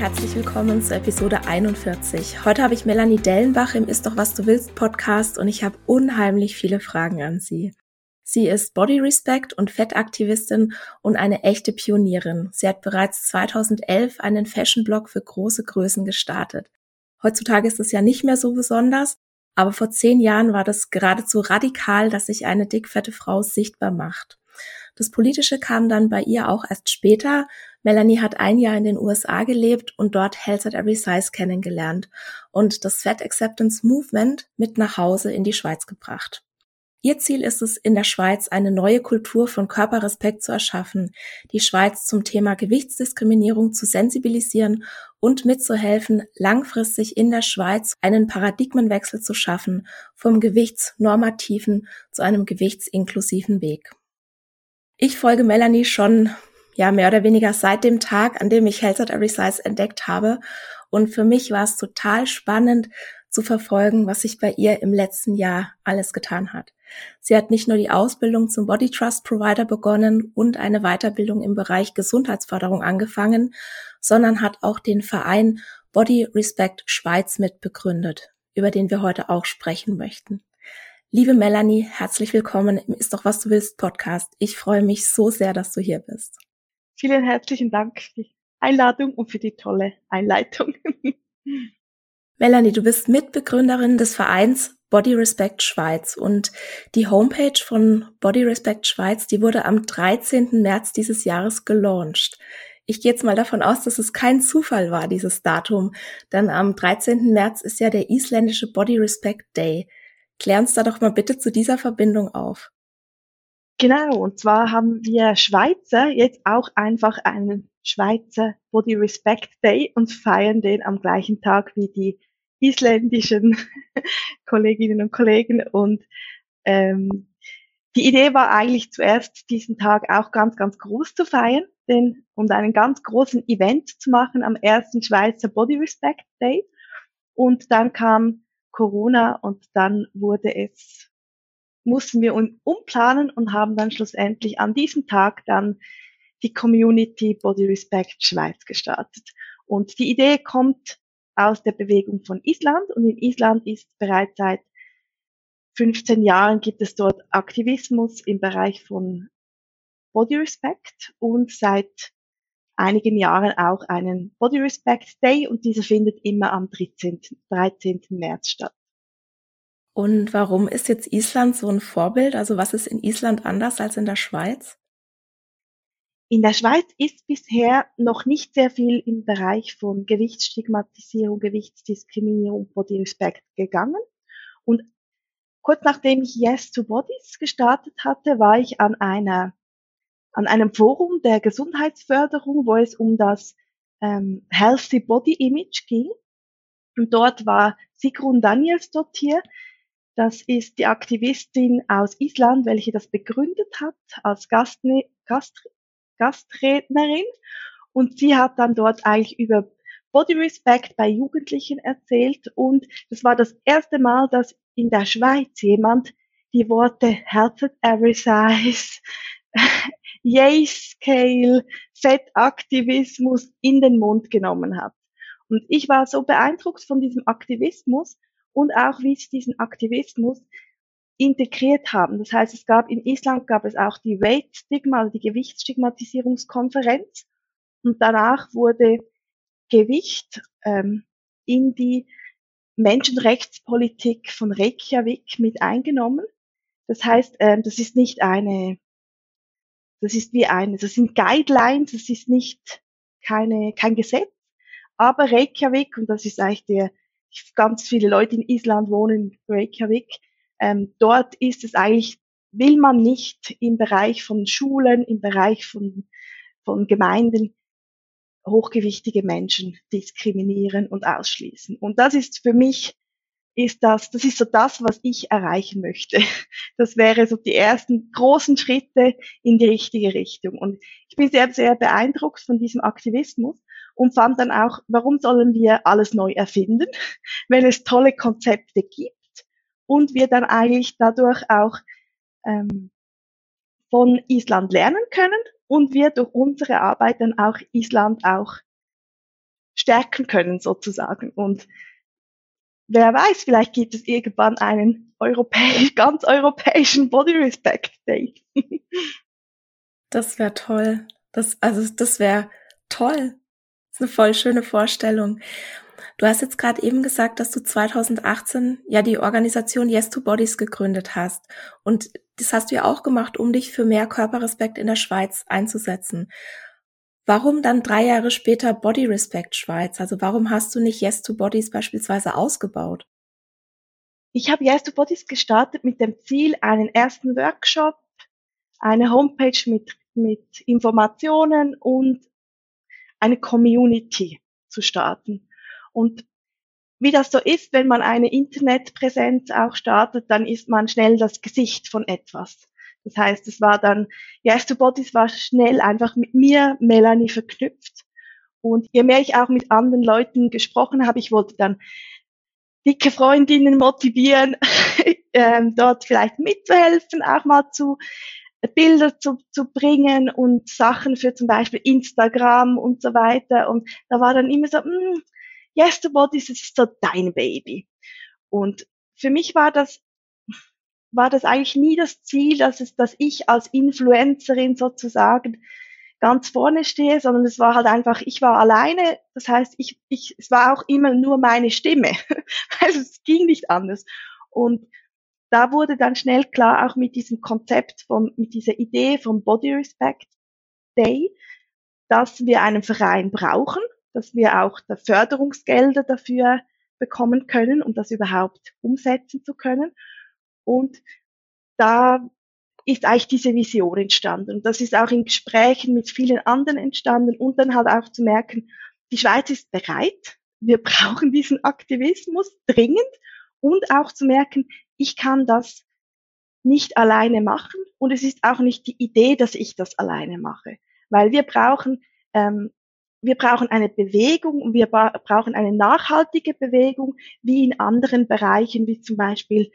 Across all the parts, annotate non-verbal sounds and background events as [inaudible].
Herzlich willkommen zur Episode 41. Heute habe ich Melanie Dellenbach im Ist doch was du willst Podcast und ich habe unheimlich viele Fragen an sie. Sie ist Body Respect und Fettaktivistin und eine echte Pionierin. Sie hat bereits 2011 einen Fashion Blog für große Größen gestartet. Heutzutage ist es ja nicht mehr so besonders, aber vor zehn Jahren war das geradezu radikal, dass sich eine dickfette Frau sichtbar macht. Das Politische kam dann bei ihr auch erst später, Melanie hat ein Jahr in den USA gelebt und dort Health at Every Size kennengelernt und das Fat Acceptance Movement mit nach Hause in die Schweiz gebracht. Ihr Ziel ist es, in der Schweiz eine neue Kultur von Körperrespekt zu erschaffen, die Schweiz zum Thema Gewichtsdiskriminierung zu sensibilisieren und mitzuhelfen, langfristig in der Schweiz einen Paradigmenwechsel zu schaffen vom gewichtsnormativen zu einem gewichtsinklusiven Weg. Ich folge Melanie schon ja mehr oder weniger seit dem Tag, an dem ich Health at Every Size entdeckt habe. Und für mich war es total spannend zu verfolgen, was sich bei ihr im letzten Jahr alles getan hat. Sie hat nicht nur die Ausbildung zum Body Trust Provider begonnen und eine Weiterbildung im Bereich Gesundheitsförderung angefangen, sondern hat auch den Verein Body Respect Schweiz mitbegründet, über den wir heute auch sprechen möchten. Liebe Melanie, herzlich willkommen im Ist doch was du willst Podcast. Ich freue mich so sehr, dass du hier bist. Vielen herzlichen Dank für die Einladung und für die tolle Einleitung. [laughs] Melanie, du bist Mitbegründerin des Vereins Body Respect Schweiz und die Homepage von Body Respect Schweiz, die wurde am 13. März dieses Jahres gelauncht. Ich gehe jetzt mal davon aus, dass es kein Zufall war, dieses Datum, denn am 13. März ist ja der isländische Body Respect Day. Klär uns da doch mal bitte zu dieser Verbindung auf. Genau, und zwar haben wir Schweizer jetzt auch einfach einen Schweizer Body Respect Day und feiern den am gleichen Tag wie die isländischen [laughs] Kolleginnen und Kollegen. Und ähm, die Idee war eigentlich zuerst, diesen Tag auch ganz, ganz groß zu feiern den, und einen ganz großen Event zu machen am ersten Schweizer Body Respect Day. Und dann kam Corona und dann wurde es mussten wir umplanen und haben dann schlussendlich an diesem Tag dann die Community Body Respect Schweiz gestartet. Und die Idee kommt aus der Bewegung von Island und in Island ist bereits seit 15 Jahren gibt es dort Aktivismus im Bereich von Body Respect und seit einigen Jahren auch einen Body Respect Day und dieser findet immer am 13. 13. März statt. Und warum ist jetzt Island so ein Vorbild? Also was ist in Island anders als in der Schweiz? In der Schweiz ist bisher noch nicht sehr viel im Bereich von Gewichtsstigmatisierung, Gewichtsdiskriminierung, Body Respect gegangen. Und kurz nachdem ich Yes to Bodies gestartet hatte, war ich an einer an einem Forum der Gesundheitsförderung, wo es um das ähm, Healthy Body Image ging. Und dort war Sigrun Daniels dort hier, das ist die Aktivistin aus Island, welche das begründet hat als Gastne Gast Gastrednerin. Und sie hat dann dort eigentlich über Body Respect bei Jugendlichen erzählt. Und das war das erste Mal, dass in der Schweiz jemand die Worte Health at Every Size, [laughs] Yay Scale, Fettaktivismus in den Mund genommen hat. Und ich war so beeindruckt von diesem Aktivismus, und auch wie sie diesen Aktivismus integriert haben. Das heißt, es gab in Island gab es auch die Weight Stigma, also die Gewichtsstigmatisierungskonferenz. Und danach wurde Gewicht ähm, in die Menschenrechtspolitik von Reykjavik mit eingenommen. Das heißt, ähm, das ist nicht eine, das ist wie eine, das sind Guidelines, das ist nicht keine, kein Gesetz, aber Reykjavik, und das ist eigentlich der, ganz viele Leute in Island wohnen in Reykjavik, ähm, dort ist es eigentlich, will man nicht im Bereich von Schulen, im Bereich von, von Gemeinden hochgewichtige Menschen diskriminieren und ausschließen. Und das ist für mich, ist das, das ist so das, was ich erreichen möchte. [laughs] Das wäre so die ersten großen Schritte in die richtige Richtung. Und ich bin sehr, sehr beeindruckt von diesem Aktivismus und fand dann auch, warum sollen wir alles neu erfinden, [laughs] wenn es tolle Konzepte gibt und wir dann eigentlich dadurch auch ähm, von Island lernen können und wir durch unsere Arbeit dann auch Island auch stärken können sozusagen. Und wer weiß, vielleicht gibt es irgendwann einen europäisch, [laughs] ganz europäischen Body Respect Day. [laughs] das wäre toll. Das, also das wäre toll. Ist eine voll schöne Vorstellung. Du hast jetzt gerade eben gesagt, dass du 2018 ja die Organisation Yes to Bodies gegründet hast. Und das hast du ja auch gemacht, um dich für mehr Körperrespekt in der Schweiz einzusetzen. Warum dann drei Jahre später Body Respect Schweiz? Also warum hast du nicht Yes to Bodies beispielsweise ausgebaut? Ich habe Yes to Bodies gestartet mit dem Ziel, einen ersten Workshop, eine Homepage mit, mit Informationen und eine Community zu starten. Und wie das so ist, wenn man eine Internetpräsenz auch startet, dann ist man schnell das Gesicht von etwas. Das heißt, es war dann, Yes to Bodies war schnell einfach mit mir, Melanie, verknüpft. Und je mehr ich auch mit anderen Leuten gesprochen habe, ich wollte dann dicke Freundinnen motivieren, [laughs] ähm, dort vielleicht mitzuhelfen, auch mal zu Bilder zu, zu bringen und Sachen für zum Beispiel Instagram und so weiter. Und da war dann immer so, mh, hm, yes, the body, ist so dein Baby. Und für mich war das, war das eigentlich nie das Ziel, dass es, dass ich als Influencerin sozusagen ganz vorne stehe, sondern es war halt einfach, ich war alleine, das heißt, ich, ich, es war auch immer nur meine Stimme. [laughs] also es ging nicht anders. Und da wurde dann schnell klar, auch mit diesem Konzept von, mit dieser Idee vom Body Respect Day, dass wir einen Verein brauchen, dass wir auch da Förderungsgelder dafür bekommen können, um das überhaupt umsetzen zu können. Und da ist eigentlich diese Vision entstanden. Und das ist auch in Gesprächen mit vielen anderen entstanden und dann halt auch zu merken, die Schweiz ist bereit. Wir [laughs] brauchen diesen Aktivismus dringend und auch zu merken, ich kann das nicht alleine machen und es ist auch nicht die Idee, dass ich das alleine mache, weil wir brauchen ähm, wir brauchen eine Bewegung und wir brauchen eine nachhaltige Bewegung, wie in anderen Bereichen, wie zum Beispiel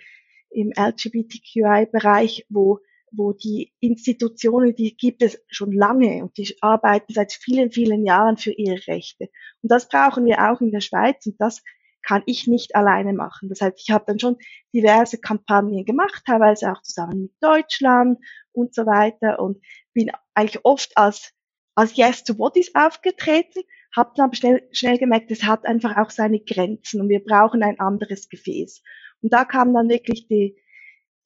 im LGBTQI-Bereich, wo, wo die Institutionen, die gibt es schon lange und die arbeiten seit vielen, vielen Jahren für ihre Rechte. Und das brauchen wir auch in der Schweiz und das kann ich nicht alleine machen. Das heißt, ich habe dann schon diverse Kampagnen gemacht, teilweise auch zusammen mit Deutschland und so weiter und bin eigentlich oft als als Yes to Bodies aufgetreten, habe dann aber schnell, schnell gemerkt, es hat einfach auch seine Grenzen und wir brauchen ein anderes Gefäß. Und da kam dann wirklich die,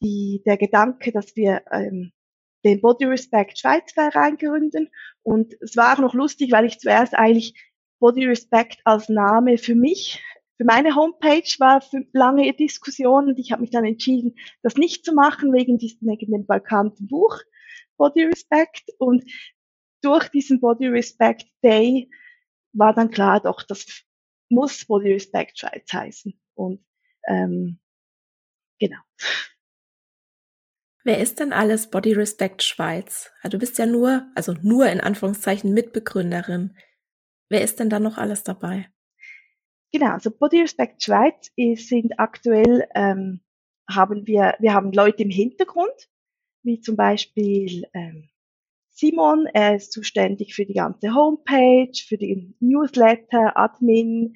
die, der Gedanke, dass wir ähm, den Body Respect Schweiz Verein gründen. Und es war auch noch lustig, weil ich zuerst eigentlich Body Respect als Name für mich, für meine Homepage war lange Diskussion und ich habe mich dann entschieden, das nicht zu machen wegen, diesem, wegen dem bekannten Buch Body Respect. Und durch diesen Body Respect Day war dann klar, doch, das muss Body Respect Schweiz heißen. Und ähm, genau. Wer ist denn alles Body Respect Schweiz? Also du bist ja nur, also nur in Anführungszeichen Mitbegründerin. Wer ist denn da noch alles dabei? Genau, also Body Respect Schweiz ist, sind aktuell, ähm, haben wir, wir haben Leute im Hintergrund, wie zum Beispiel ähm, Simon, er ist zuständig für die ganze Homepage, für den Newsletter, Admin.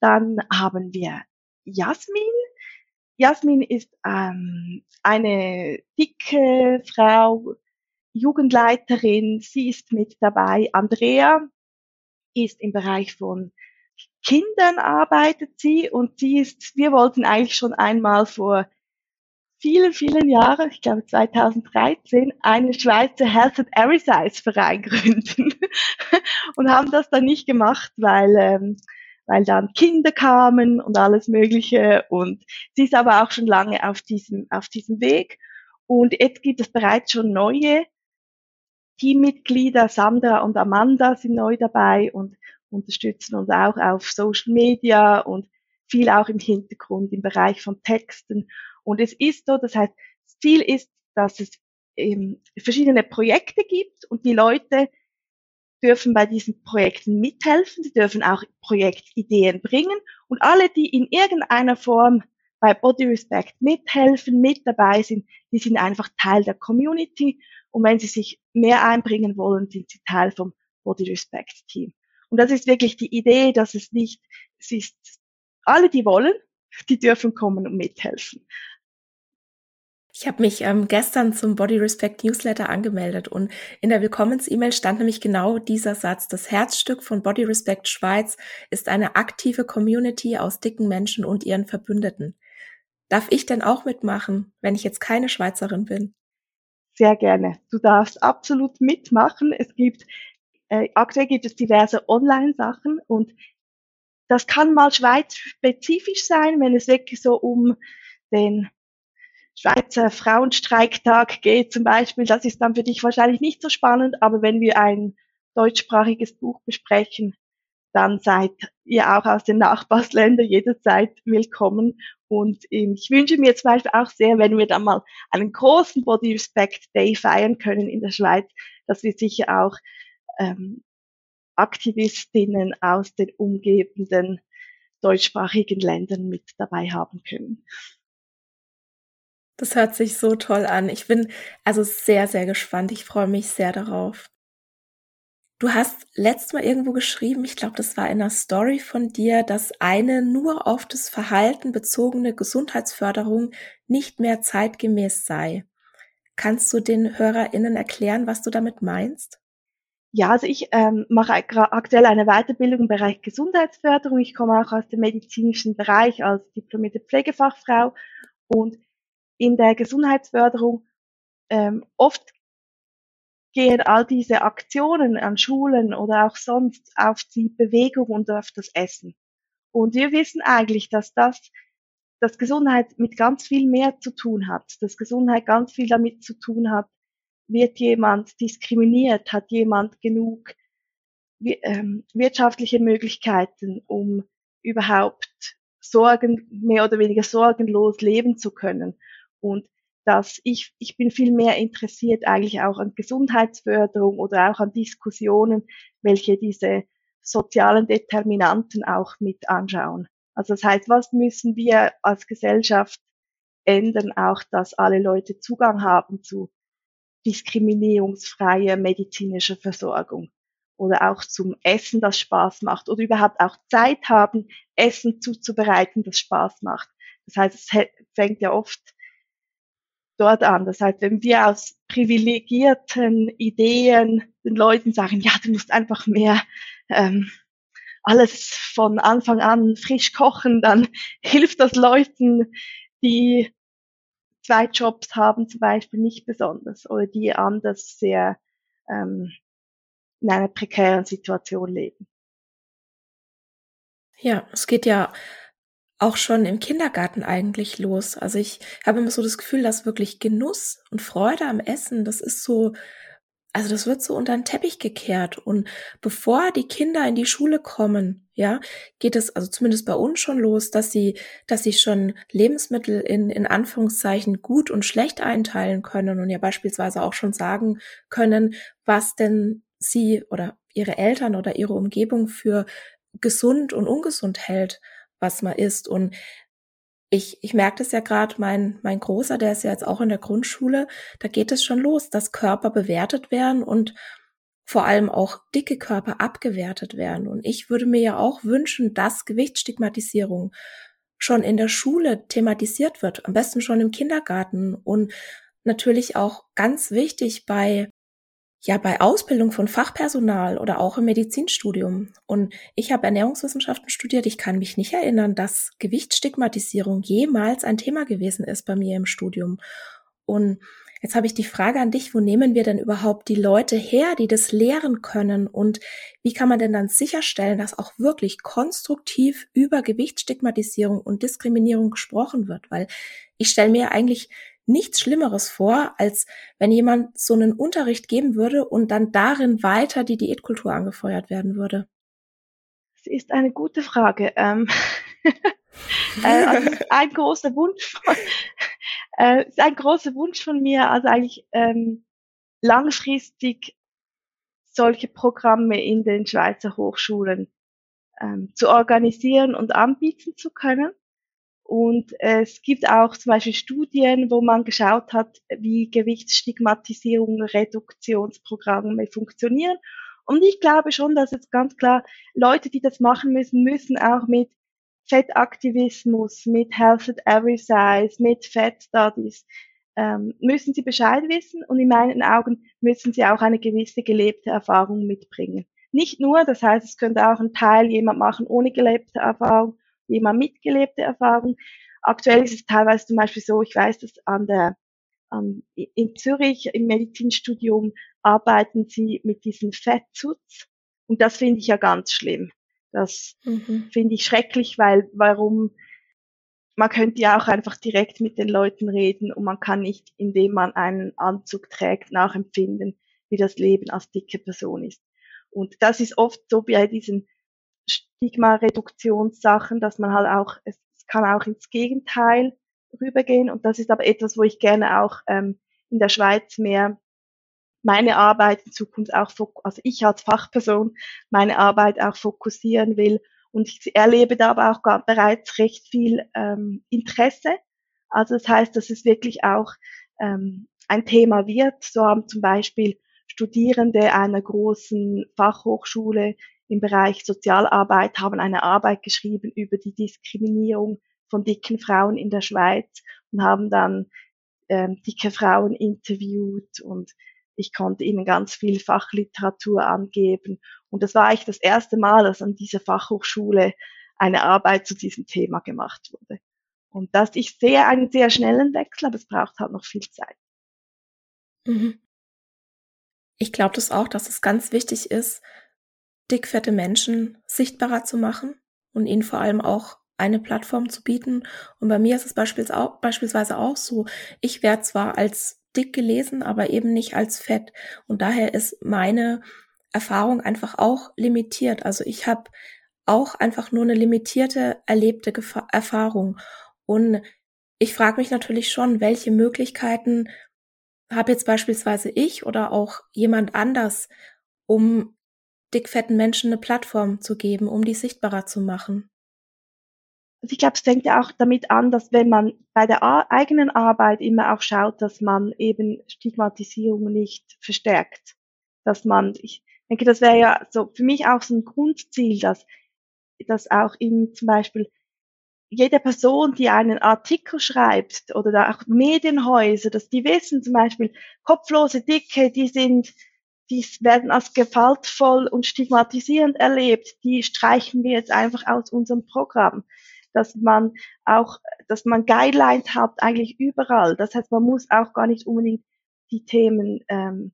Dann haben wir Jasmin, Jasmin ist ähm, eine dicke Frau, Jugendleiterin, sie ist mit dabei. Andrea ist im Bereich von Kindern arbeitet sie und sie ist, wir wollten eigentlich schon einmal vor vielen, vielen Jahren, ich glaube 2013, einen Schweizer Health and Exercise Verein gründen [laughs] und haben das dann nicht gemacht, weil ähm, weil dann Kinder kamen und alles Mögliche. Und sie ist aber auch schon lange auf diesem, auf diesem Weg. Und jetzt gibt es bereits schon neue Teammitglieder. Sandra und Amanda sind neu dabei und unterstützen uns auch auf Social Media und viel auch im Hintergrund im Bereich von Texten. Und es ist so, das heißt, das Ziel ist, dass es ähm, verschiedene Projekte gibt und die Leute dürfen bei diesen Projekten mithelfen, sie dürfen auch Projektideen bringen und alle, die in irgendeiner Form bei Body Respect mithelfen, mit dabei sind, die sind einfach Teil der Community und wenn sie sich mehr einbringen wollen, sind sie Teil vom Body Respect Team. Und das ist wirklich die Idee, dass es nicht, es ist alle, die wollen, die dürfen kommen und mithelfen. Ich habe mich ähm, gestern zum Body Respect Newsletter angemeldet und in der Willkommens-E-Mail stand nämlich genau dieser Satz. Das Herzstück von Body Respect Schweiz ist eine aktive Community aus dicken Menschen und ihren Verbündeten. Darf ich denn auch mitmachen, wenn ich jetzt keine Schweizerin bin? Sehr gerne. Du darfst absolut mitmachen. Es gibt, äh, aktuell gibt es diverse Online-Sachen und das kann mal schweizspezifisch sein, wenn es wirklich so um den Schweizer Frauenstreiktag geht zum Beispiel, das ist dann für dich wahrscheinlich nicht so spannend, aber wenn wir ein deutschsprachiges Buch besprechen, dann seid ihr auch aus den Nachbarsländern jederzeit willkommen. Und ähm, ich wünsche mir zum Beispiel auch sehr, wenn wir dann mal einen großen Body Respect Day feiern können in der Schweiz, dass wir sicher auch ähm, Aktivistinnen aus den umgebenden deutschsprachigen Ländern mit dabei haben können. Das hört sich so toll an. Ich bin also sehr, sehr gespannt. Ich freue mich sehr darauf. Du hast letztes Mal irgendwo geschrieben, ich glaube, das war in einer Story von dir, dass eine nur auf das Verhalten bezogene Gesundheitsförderung nicht mehr zeitgemäß sei. Kannst du den HörerInnen erklären, was du damit meinst? Ja, also ich ähm, mache aktuell eine Weiterbildung im Bereich Gesundheitsförderung. Ich komme auch aus dem medizinischen Bereich als diplomierte Pflegefachfrau und in der Gesundheitsförderung ähm, oft gehen all diese Aktionen an Schulen oder auch sonst auf die Bewegung und auf das Essen. Und wir wissen eigentlich, dass das, dass Gesundheit mit ganz viel mehr zu tun hat, dass Gesundheit ganz viel damit zu tun hat, wird jemand diskriminiert, hat jemand genug ähm, wirtschaftliche Möglichkeiten, um überhaupt sorgen, mehr oder weniger sorgenlos leben zu können und dass ich, ich bin viel mehr interessiert eigentlich auch an Gesundheitsförderung oder auch an Diskussionen, welche diese sozialen Determinanten auch mit anschauen. Also das heißt, was müssen wir als Gesellschaft ändern, auch dass alle Leute Zugang haben zu diskriminierungsfreier medizinischer Versorgung oder auch zum Essen, das Spaß macht oder überhaupt auch Zeit haben, Essen zuzubereiten, das Spaß macht. Das heißt, es fängt ja oft dort an. Das heißt, wenn wir aus privilegierten Ideen den Leuten sagen, ja, du musst einfach mehr ähm, alles von Anfang an frisch kochen, dann [laughs] hilft das Leuten, die zwei Jobs haben zum Beispiel nicht besonders oder die anders sehr ähm, in einer prekären Situation leben. Ja, es geht ja auch schon im Kindergarten eigentlich los. Also ich habe immer so das Gefühl, dass wirklich Genuss und Freude am Essen, das ist so, also das wird so unter den Teppich gekehrt. Und bevor die Kinder in die Schule kommen, ja, geht es also zumindest bei uns schon los, dass sie, dass sie schon Lebensmittel in, in Anführungszeichen gut und schlecht einteilen können und ja beispielsweise auch schon sagen können, was denn sie oder ihre Eltern oder ihre Umgebung für gesund und ungesund hält was man isst. Und ich, ich merke das ja gerade, mein, mein Großer, der ist ja jetzt auch in der Grundschule, da geht es schon los, dass Körper bewertet werden und vor allem auch dicke Körper abgewertet werden. Und ich würde mir ja auch wünschen, dass Gewichtsstigmatisierung schon in der Schule thematisiert wird, am besten schon im Kindergarten und natürlich auch ganz wichtig bei ja bei Ausbildung von Fachpersonal oder auch im Medizinstudium. Und ich habe Ernährungswissenschaften studiert. Ich kann mich nicht erinnern, dass Gewichtsstigmatisierung jemals ein Thema gewesen ist bei mir im Studium. Und jetzt habe ich die Frage an dich, wo nehmen wir denn überhaupt die Leute her, die das lehren können? Und wie kann man denn dann sicherstellen, dass auch wirklich konstruktiv über Gewichtsstigmatisierung und Diskriminierung gesprochen wird? Weil ich stelle mir eigentlich nichts Schlimmeres vor, als wenn jemand so einen Unterricht geben würde und dann darin weiter die Diätkultur angefeuert werden würde? Das ist eine gute Frage. Ähm, [laughs] äh, also ein großer Wunsch von, [laughs] äh, ist ein großer Wunsch von mir, also eigentlich ähm, langfristig solche Programme in den Schweizer Hochschulen ähm, zu organisieren und anbieten zu können. Und es gibt auch zum Beispiel Studien, wo man geschaut hat, wie Gewichtsstigmatisierung, Reduktionsprogramme funktionieren. Und ich glaube schon, dass jetzt ganz klar Leute, die das machen müssen, müssen auch mit Fettaktivismus, mit Health at Every Size, mit Fat Studies, ähm, müssen sie Bescheid wissen und in meinen Augen müssen sie auch eine gewisse gelebte Erfahrung mitbringen. Nicht nur, das heißt, es könnte auch ein Teil jemand machen ohne gelebte Erfahrung, jemand mitgelebte Erfahrung. Aktuell ist es teilweise zum Beispiel so, ich weiß, dass an der an, in Zürich im Medizinstudium arbeiten sie mit diesem Fettschutz und das finde ich ja ganz schlimm. Das mhm. finde ich schrecklich, weil warum man könnte ja auch einfach direkt mit den Leuten reden und man kann nicht, indem man einen Anzug trägt, nachempfinden, wie das Leben als dicke Person ist. Und das ist oft so bei diesen Stigma-Reduktionssachen, dass man halt auch, es kann auch ins Gegenteil rübergehen. Und das ist aber etwas, wo ich gerne auch ähm, in der Schweiz mehr meine Arbeit in Zukunft auch, also ich als Fachperson meine Arbeit auch fokussieren will. Und ich erlebe da aber auch bereits recht viel ähm, Interesse. Also das heißt, dass es wirklich auch ähm, ein Thema wird. So haben zum Beispiel Studierende einer großen Fachhochschule im Bereich Sozialarbeit haben eine Arbeit geschrieben über die Diskriminierung von dicken Frauen in der Schweiz und haben dann ähm, dicke Frauen interviewt und ich konnte ihnen ganz viel Fachliteratur angeben. Und das war eigentlich das erste Mal, dass an dieser Fachhochschule eine Arbeit zu diesem Thema gemacht wurde. Und das, ich sehe einen sehr schnellen Wechsel, aber es braucht halt noch viel Zeit. Mhm. Ich glaube das auch, dass es ganz wichtig ist, dickfette Menschen sichtbarer zu machen und ihnen vor allem auch eine Plattform zu bieten. Und bei mir ist es beispielsweise auch so, ich werde zwar als dick gelesen, aber eben nicht als fett. Und daher ist meine Erfahrung einfach auch limitiert. Also ich habe auch einfach nur eine limitierte erlebte Gefa Erfahrung. Und ich frage mich natürlich schon, welche Möglichkeiten habe jetzt beispielsweise ich oder auch jemand anders, um dickfetten Menschen eine Plattform zu geben, um die sichtbarer zu machen. Ich glaube, es fängt ja auch damit an, dass wenn man bei der eigenen Arbeit immer auch schaut, dass man eben Stigmatisierung nicht verstärkt. Dass man, ich denke, das wäre ja so für mich auch so ein Grundziel, dass, dass auch in zum Beispiel jede Person, die einen Artikel schreibt oder auch Medienhäuser, dass die wissen zum Beispiel, kopflose Dicke, die sind die werden als gewaltvoll und stigmatisierend erlebt, die streichen wir jetzt einfach aus unserem Programm. Dass man auch, dass man Guidelines hat eigentlich überall. Das heißt, man muss auch gar nicht unbedingt die Themen ähm,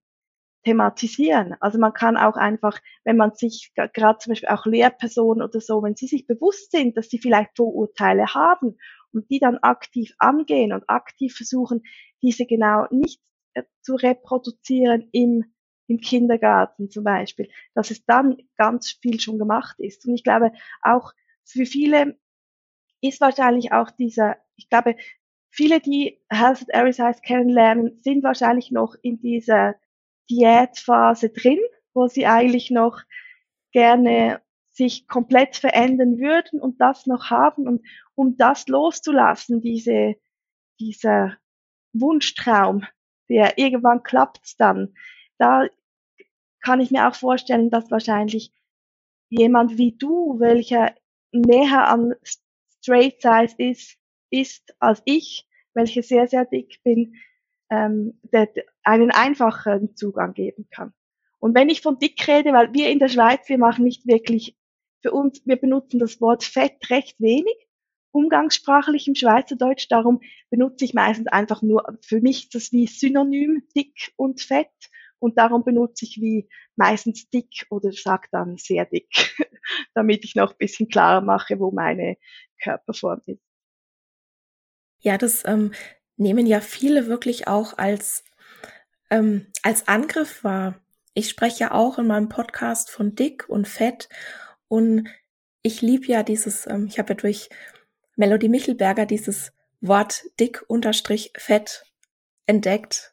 thematisieren. Also man kann auch einfach, wenn man sich gerade zum Beispiel auch Lehrpersonen oder so, wenn sie sich bewusst sind, dass sie vielleicht Vorurteile haben und die dann aktiv angehen und aktiv versuchen, diese genau nicht äh, zu reproduzieren im im Kindergarten zum Beispiel, dass es dann ganz viel schon gemacht ist. Und ich glaube, auch für viele ist wahrscheinlich auch dieser, ich glaube, viele, die Health at Every Size kennenlernen, sind wahrscheinlich noch in dieser Diätphase drin, wo sie eigentlich noch gerne sich komplett verändern würden und das noch haben und um das loszulassen, diese, dieser Wunschtraum, der irgendwann klappt dann, da kann ich mir auch vorstellen, dass wahrscheinlich jemand wie du, welcher näher an straight size ist, ist als ich, welche sehr, sehr dick bin, ähm, der einen einfacheren Zugang geben kann. Und wenn ich von dick rede, weil wir in der Schweiz, wir machen nicht wirklich, für uns, wir benutzen das Wort Fett recht wenig, umgangssprachlich im Schweizerdeutsch, darum benutze ich meistens einfach nur, für mich das wie Synonym dick und fett und darum benutze ich wie meistens dick oder sag dann sehr dick, [laughs] damit ich noch ein bisschen klarer mache, wo meine Körperform ist. Ja, das ähm, nehmen ja viele wirklich auch als, ähm, als Angriff wahr. Ich spreche ja auch in meinem Podcast von dick und fett und ich liebe ja dieses, ähm, ich habe ja durch Melody Michelberger dieses Wort dick unterstrich fett entdeckt,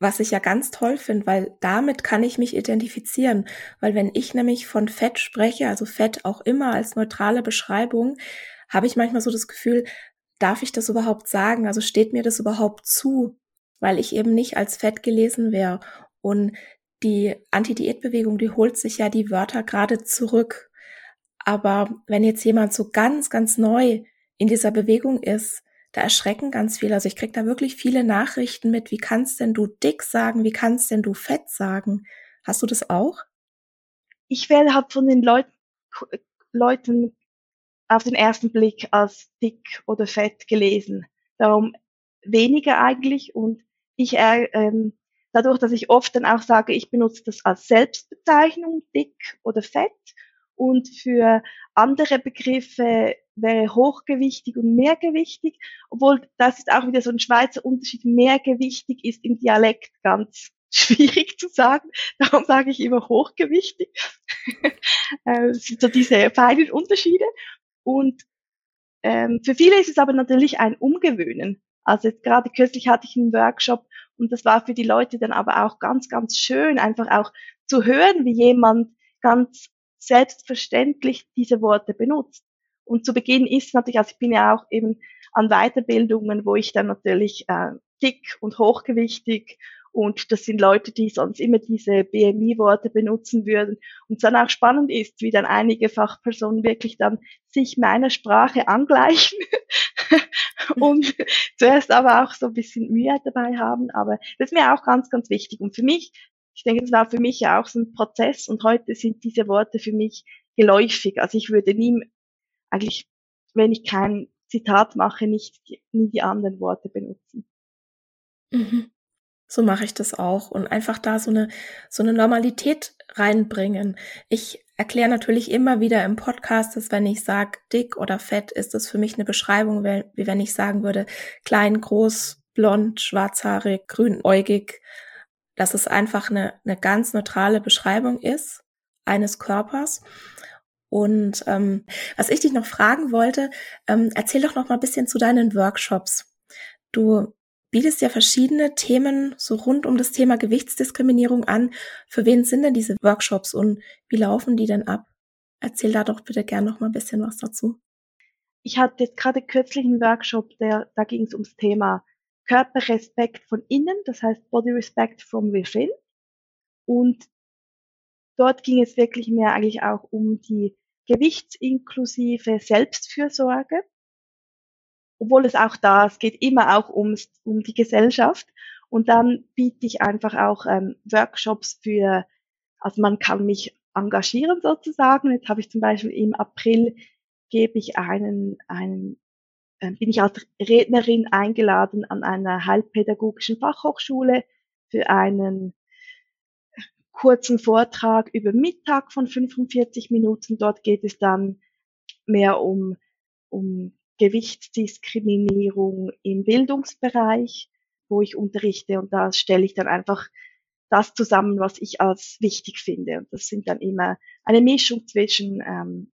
was ich ja ganz toll finde, weil damit kann ich mich identifizieren. Weil wenn ich nämlich von Fett spreche, also Fett auch immer als neutrale Beschreibung, habe ich manchmal so das Gefühl, darf ich das überhaupt sagen? Also steht mir das überhaupt zu? Weil ich eben nicht als Fett gelesen wäre. Und die Anti-Diät-Bewegung, die holt sich ja die Wörter gerade zurück. Aber wenn jetzt jemand so ganz, ganz neu in dieser Bewegung ist, da erschrecken ganz viele. Also ich krieg da wirklich viele Nachrichten mit, wie kannst denn du dick sagen, wie kannst denn du fett sagen? Hast du das auch? Ich werde halt von den Leut Leuten auf den ersten Blick als dick oder fett gelesen. Darum weniger eigentlich und ich äh, ähm, dadurch, dass ich oft dann auch sage, ich benutze das als Selbstbezeichnung, dick oder fett und für andere Begriffe wäre hochgewichtig und mehrgewichtig, obwohl das ist auch wieder so ein Schweizer Unterschied. Mehrgewichtig ist im Dialekt ganz [laughs] schwierig zu sagen, darum sage ich immer hochgewichtig. [laughs] Äh, es sind so diese feinen Unterschiede. Und ähm, für viele ist es aber natürlich ein Umgewöhnen. Also jetzt gerade kürzlich hatte ich einen Workshop und das war für die Leute dann aber auch ganz, ganz schön, einfach auch zu hören, wie jemand ganz selbstverständlich diese Worte benutzt. Und zu Beginn ist natürlich, also ich bin ja auch eben an Weiterbildungen, wo ich dann natürlich äh, dick und hochgewichtig und das sind Leute, die sonst immer diese BMI-Worte benutzen würden. Und es dann auch spannend ist, wie dann einige Fachpersonen wirklich dann sich meiner Sprache angleichen [laughs] und [laughs] zuerst aber auch so ein bisschen Mühe dabei haben. Aber das ist mir auch ganz, ganz wichtig. Und für mich, ich denke, das war für mich ja auch so ein Prozess und heute sind diese Worte für mich geläufig. Also ich würde nie eigentlich, wenn ich kein Zitat mache, nicht nie die anderen Worte benutzen. Mhm. So mache ich das auch und einfach da so eine so eine Normalität reinbringen. Ich erkläre natürlich immer wieder im Podcast, dass wenn ich sage dick oder fett, ist das für mich eine Beschreibung, wie wenn ich sagen würde klein, groß, blond, schwarzhaarig, grünäugig, dass es einfach eine, eine ganz neutrale Beschreibung ist eines Körpers und ähm, was ich dich noch fragen wollte, ähm, erzähl doch noch mal ein bisschen zu deinen Workshops. Du bietest ja verschiedene Themen so rund um das Thema Gewichtsdiskriminierung an. Für wen sind denn diese Workshops und wie laufen die denn ab? Erzähl da doch bitte gern noch mal ein bisschen was dazu. Ich hatte jetzt gerade kürzlich einen Workshop, der, da ging es ums Thema Körperrespekt von innen, das heißt Body Respect from within. Und Dort ging es wirklich mehr eigentlich auch um die gewichtsinklusive Selbstfürsorge. Obwohl es auch da, es geht immer auch ums, um die Gesellschaft. Und dann biete ich einfach auch ähm, Workshops für, also man kann mich engagieren sozusagen. Jetzt habe ich zum Beispiel im April gebe ich einen, einen bin ich als Rednerin eingeladen an einer heilpädagogischen Fachhochschule für einen kurzen Vortrag über Mittag von 45 Minuten. Dort geht es dann mehr um, um Gewichtsdiskriminierung im Bildungsbereich, wo ich unterrichte und da stelle ich dann einfach das zusammen, was ich als wichtig finde. Und das sind dann immer eine Mischung zwischen ähm,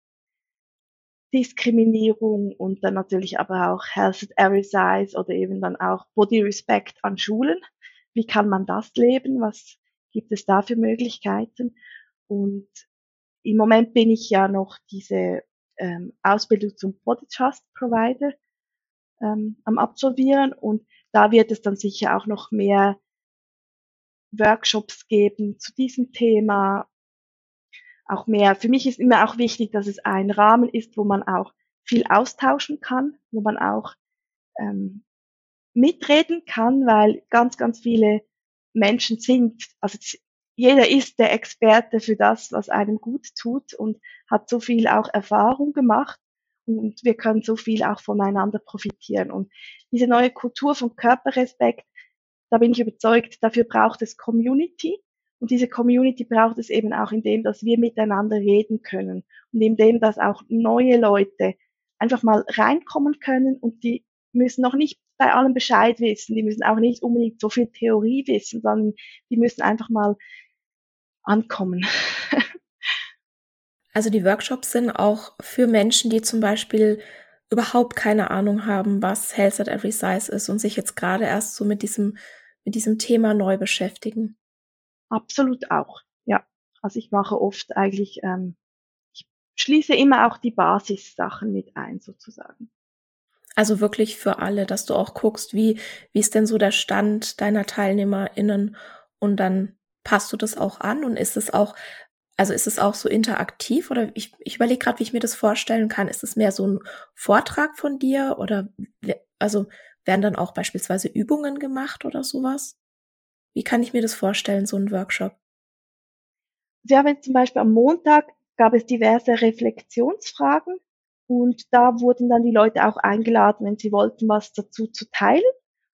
Diskriminierung und dann natürlich aber auch Health at Every Size oder eben dann auch Body Respect an Schulen. Wie kann man das leben? Was gibt es da für Möglichkeiten? Und im Moment bin ich ja noch diese ähm, Ausbildung zum Body Trust Provider ähm, am absolvieren und da wird es dann sicher auch noch mehr Workshops geben zu diesem Thema. Auch mehr. Für mich ist immer auch wichtig, dass es ein Rahmen ist, wo man auch viel austauschen kann, wo man auch ähm, mitreden kann, weil ganz, ganz viele Menschen sind, also jeder ist der Experte für das, was einem gut tut und hat so viel auch Erfahrung gemacht und wir können so viel auch voneinander profitieren. Und diese neue Kultur von Körperrespekt, da bin ich überzeugt, dafür braucht es Community. Und diese Community braucht es eben auch in dem, dass wir miteinander reden können und in dem, dass auch neue Leute einfach mal reinkommen können und die müssen noch nicht bei allem Bescheid wissen, die müssen auch nicht unbedingt so viel Theorie wissen, sondern die müssen einfach mal ankommen. [laughs] Also die Workshops sind auch für Menschen, die zum Beispiel überhaupt keine Ahnung haben, was Health at Every Size ist und sich jetzt gerade erst so mit diesem, mit diesem Thema neu beschäftigen. Absolut auch, ja. Also ich mache oft eigentlich, ähm, ich schließe immer auch die Basissachen mit ein, sozusagen. Also wirklich für alle, dass du auch guckst, wie, wie ist denn so der Stand deiner TeilnehmerInnen und dann passt du das auch an und ist es auch, also ist es auch so interaktiv oder ich, ich überlege gerade, wie ich mir das vorstellen kann. Ist es mehr so ein Vortrag von dir oder also werden dann auch beispielsweise Übungen gemacht oder sowas? Wie kann ich mir das vorstellen, so ein Workshop? Wir haben jetzt zum Beispiel am Montag gab es diverse Reflexionsfragen und da wurden dann die Leute auch eingeladen, wenn sie wollten, was dazu zu teilen.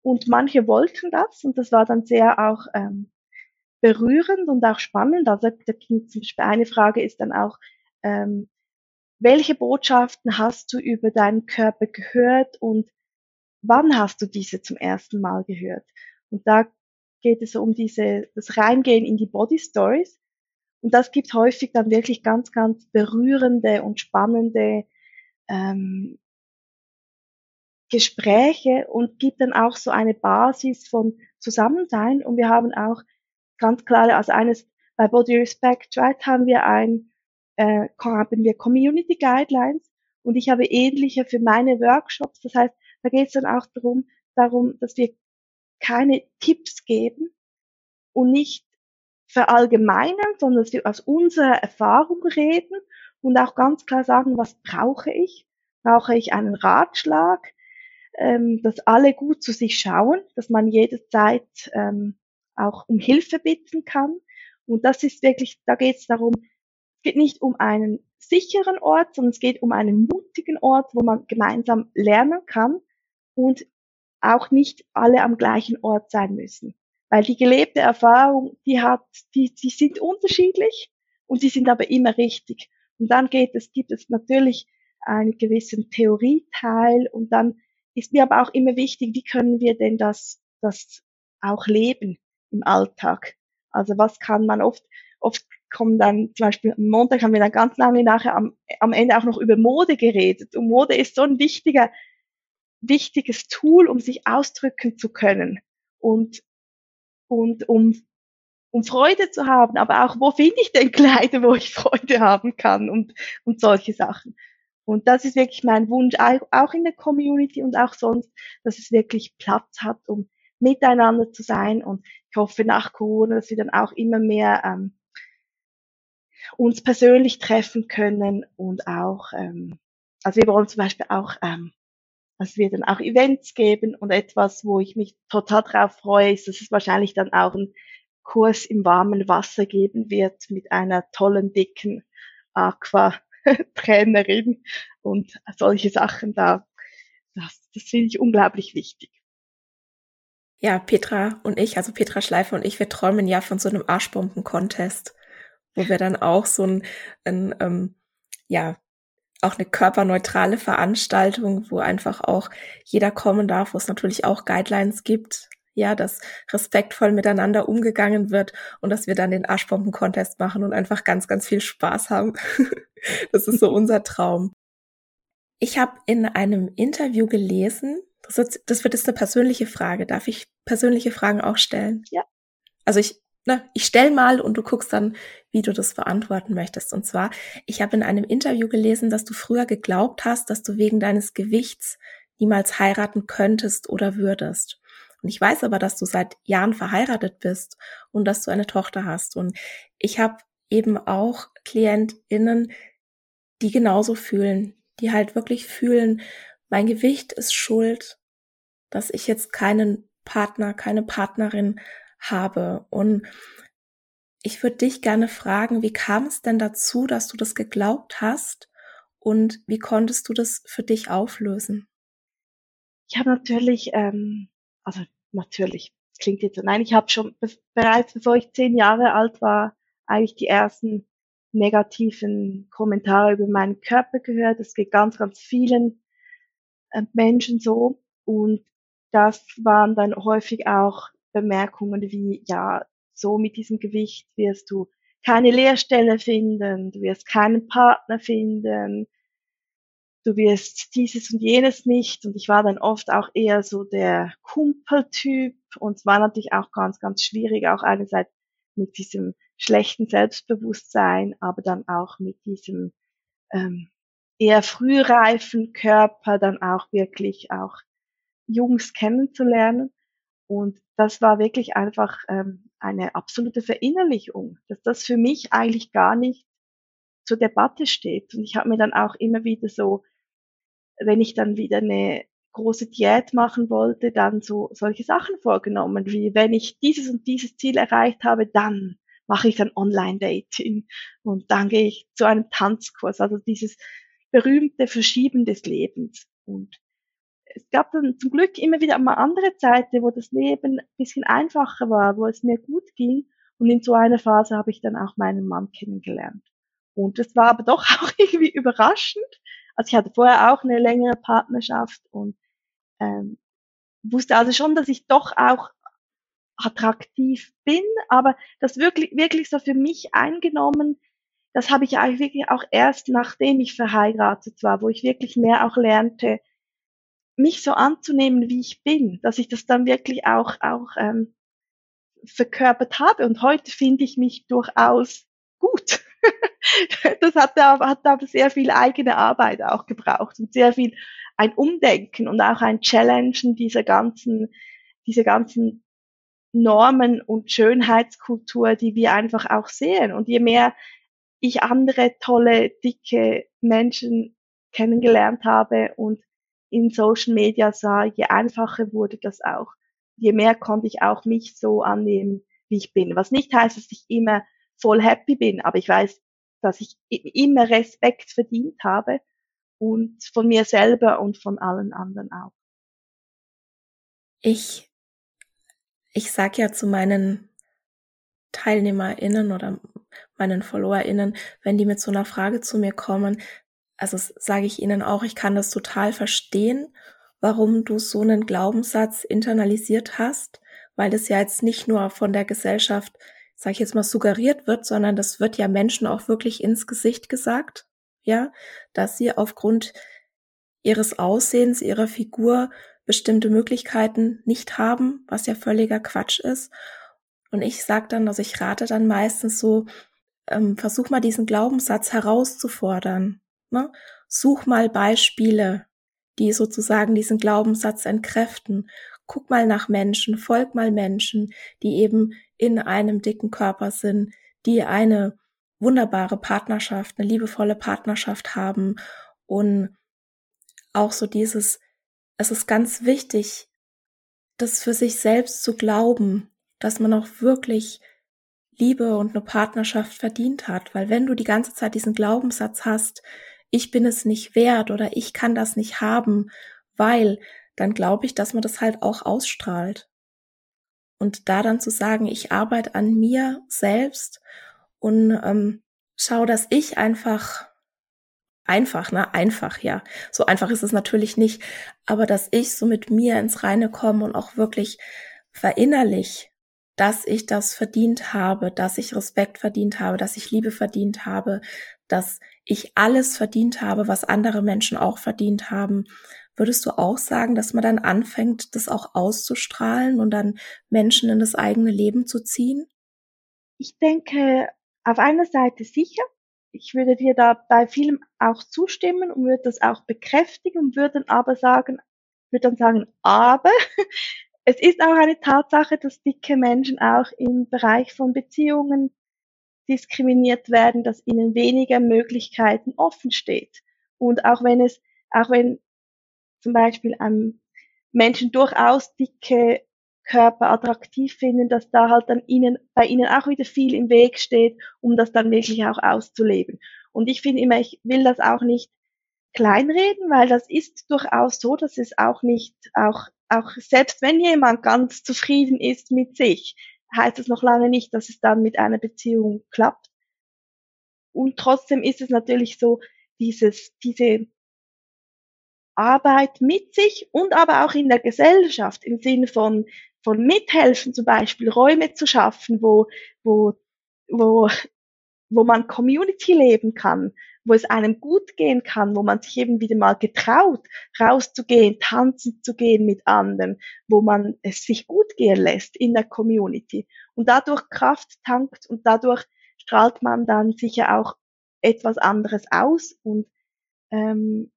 Und manche wollten das und das war dann sehr auch ähm, berührend und auch spannend. Also da ging zum Beispiel eine Frage ist dann auch, ähm, welche Botschaften hast du über deinen Körper gehört und wann hast du diese zum ersten Mal gehört? Und da geht es um diese, das Reingehen in die Body Stories. Und das gibt häufig dann wirklich ganz, ganz berührende und spannende ähm, Gespräche und gibt dann auch so eine Basis von Zusammensein. Und wir haben auch ganz klar, also eines bei Body Respect Right haben wir ein, äh, haben wir Community Guidelines und ich habe ähnliche für meine Workshops. Das heißt, da geht es dann auch darum, darum, dass wir keine Tipps geben und nicht verallgemeinern, sondern dass wir aus unserer Erfahrung reden und auch ganz klar sagen, was brauche ich? Brauche ich einen Ratschlag? Ähm, dass alle gut zu sich schauen, dass man jederzeit ähm, auch um Hilfe bitten kann. Und das ist wirklich, da geht es darum, es geht nicht um einen sicheren Ort, sondern es geht um einen mutigen Ort, wo man gemeinsam lernen kann und auch nicht alle am gleichen Ort sein müssen. Weil die gelebte Erfahrung, die hat, die, die sind unterschiedlich und die sind aber immer richtig. Und dann geht es, gibt es natürlich einen gewissen Theorieteil und dann ist mir aber auch immer wichtig, wie können wir denn das, das auch leben im Alltag? Also was kann man oft, oft kommen dann, zum Beispiel am Montag haben wir dann ganz lange nachher am, am Ende auch noch über Mode geredet. Und Mode ist so ein wichtiger, wichtiges Tool, um sich ausdrücken zu können und, und um um Freude zu haben, aber auch, wo finde ich denn Kleider, wo ich Freude haben kann und, und solche Sachen. Und das ist wirklich mein Wunsch, auch in der Community und auch sonst, dass es wirklich Platz hat, um miteinander zu sein. Und ich hoffe nach Corona, dass wir dann auch immer mehr ähm, uns persönlich treffen können und auch, ähm, also wir wollen zum Beispiel auch, ähm, also wir dann auch Events geben und etwas, wo ich mich total drauf freue, ist, dass es wahrscheinlich dann auch ein Kurs im warmen Wasser geben wird mit einer tollen, dicken Aqua-Trainerin und solche Sachen da. Das, das finde ich unglaublich wichtig. Ja, Petra und ich, also Petra Schleifer und ich, wir träumen ja von so einem Arschbomben-Contest, wo wir dann auch so ein, ein ähm, ja, auch eine körperneutrale Veranstaltung, wo einfach auch jeder kommen darf, wo es natürlich auch Guidelines gibt, ja, dass respektvoll miteinander umgegangen wird und dass wir dann den Arschbomben-Contest machen und einfach ganz, ganz viel Spaß haben. [laughs] das ist so unser Traum. Ich habe in einem Interview gelesen, das wird, das wird jetzt eine persönliche Frage. Darf ich persönliche Fragen auch stellen? Ja. Also ich, ne, ich stell mal und du guckst dann, wie du das beantworten möchtest. Und zwar, ich habe in einem Interview gelesen, dass du früher geglaubt hast, dass du wegen deines Gewichts niemals heiraten könntest oder würdest. Und ich weiß aber, dass du seit Jahren verheiratet bist und dass du eine Tochter hast. Und ich habe eben auch KlientInnen, die genauso fühlen, die halt wirklich fühlen, mein Gewicht ist schuld, dass ich jetzt keinen Partner, keine Partnerin habe. Und ich würde dich gerne fragen, wie kam es denn dazu, dass du das geglaubt hast und wie konntest du das für dich auflösen? Ich habe natürlich, ähm, also natürlich, klingt jetzt so, nein, ich habe schon bereits bevor ich zehn Jahre alt war, eigentlich die ersten negativen Kommentare über meinen Körper gehört. Es geht ganz, ganz vielen äh, Menschen so. Und das waren dann häufig auch Bemerkungen wie, ja, so mit diesem Gewicht wirst du keine Lehrstelle finden, du wirst keinen Partner finden, du wirst dieses und jenes nicht. Und ich war dann oft auch eher so der Kumpeltyp und es war natürlich auch ganz, ganz schwierig, auch einerseits mit diesem schlechten Selbstbewusstsein, aber dann auch mit diesem ähm, eher frühreifen Körper dann auch wirklich auch Jungs kennenzulernen. Und das war wirklich einfach ähm, eine absolute Verinnerlichung, dass das für mich eigentlich gar nicht zur Debatte steht. Und ich habe mir dann auch immer wieder so, wenn ich dann wieder eine große Diät machen wollte, dann so solche Sachen vorgenommen, wie wenn ich dieses und dieses Ziel erreicht habe, dann mache ich dann Online-Dating und dann gehe ich zu einem Tanzkurs, also dieses berühmte Verschieben des Lebens. Und es gab dann zum Glück immer wieder mal andere Zeiten, wo das Leben ein bisschen einfacher war, wo es mir gut ging. Und in so einer Phase habe ich dann auch meinen Mann kennengelernt. Und das war aber doch [laughs] auch irgendwie überraschend. Also ich hatte vorher auch eine längere Partnerschaft und ähm, wusste also schon, dass ich doch auch attraktiv bin, aber das wirklich, wirklich so für mich eingenommen, das habe ich eigentlich wirklich auch erst nachdem ich verheiratet war, wo ich wirklich mehr auch lernte, mich so anzunehmen, wie ich bin, dass ich das dann wirklich auch, auch ähm, verkörpert habe. Und heute finde ich mich durchaus gut. [laughs] das hat, hat aber sehr viel eigene Arbeit auch gebraucht und sehr viel ein Umdenken und auch ein Challengen dieser ganzen, dieser ganzen Normen und Schönheitskultur, die wir einfach auch sehen. Und je mehr ich andere tolle, dicke Menschen kennengelernt habe und in Social Media sah, je einfacher wurde das auch. Je mehr konnte ich auch mich so annehmen, wie ich bin. Was nicht heißt, dass ich immer voll happy bin, aber ich weiß, dass ich immer Respekt verdient habe und von mir selber und von allen anderen auch. Ich, ich sag ja zu meinen TeilnehmerInnen oder meinen FollowerInnen, wenn die mit so einer Frage zu mir kommen, also sage ich ihnen auch, ich kann das total verstehen, warum du so einen Glaubenssatz internalisiert hast, weil das ja jetzt nicht nur von der Gesellschaft, sage ich jetzt mal, suggeriert wird, sondern das wird ja Menschen auch wirklich ins Gesicht gesagt, ja, dass sie aufgrund ihres Aussehens, ihrer Figur bestimmte Möglichkeiten nicht haben, was ja völliger Quatsch ist. Und ich sage dann, also ich rate dann meistens so, ähm, versuch mal diesen Glaubenssatz herauszufordern. Ne? Such mal Beispiele, die sozusagen diesen Glaubenssatz entkräften. Guck mal nach Menschen, folg mal Menschen, die eben in einem dicken Körper sind, die eine wunderbare Partnerschaft, eine liebevolle Partnerschaft haben und auch so dieses, es ist ganz wichtig, das für sich selbst zu glauben, dass man auch wirklich Liebe und eine Partnerschaft verdient hat, weil wenn du die ganze Zeit diesen Glaubenssatz hast, ich bin es nicht wert oder ich kann das nicht haben, weil, dann glaube ich, dass man das halt auch ausstrahlt. Und da dann zu sagen, ich arbeite an mir selbst und ähm, schau, dass ich einfach einfach, ne? Einfach, ja. So einfach ist es natürlich nicht, aber dass ich so mit mir ins Reine komme und auch wirklich verinnerlich, dass ich das verdient habe, dass ich Respekt verdient habe, dass ich Liebe verdient habe, dass ich alles verdient habe, was andere Menschen auch verdient haben, würdest du auch sagen, dass man dann anfängt, das auch auszustrahlen und dann Menschen in das eigene Leben zu ziehen? Ich denke, auf einer Seite sicher. Ich würde dir da bei vielem auch zustimmen und würde das auch bekräftigen und würde dann aber sagen, würde dann sagen, aber [laughs] es ist auch eine Tatsache, dass dicke Menschen auch im Bereich von Beziehungen diskriminiert werden, dass ihnen weniger Möglichkeiten offen steht. Und auch wenn es, auch wenn zum Beispiel ähm, Menschen durchaus dicke Körper attraktiv finden, dass da halt dann ihnen, bei ihnen auch wieder viel im Weg steht, um das dann wirklich auch auszuleben. Und ich finde immer, ich will das auch nicht kleinreden, weil das ist durchaus so, dass es auch nicht, auch, auch selbst wenn jemand ganz zufrieden ist mit sich, heißt es noch lange nicht, dass es dann mit einer Beziehung klappt. Und trotzdem ist es natürlich so, dieses, diese Arbeit mit sich und aber auch in der Gesellschaft im Sinne von, von mithelfen, zum Beispiel Räume zu schaffen, wo, wo, wo, wo man Community leben kann, wo es einem gut gehen kann, wo man sich eben wieder mal getraut, rauszugehen, tanzen zu gehen mit anderen, wo man es sich gut gehen lässt in der Community und dadurch Kraft tankt und dadurch strahlt man dann sicher auch etwas anderes aus und ähm,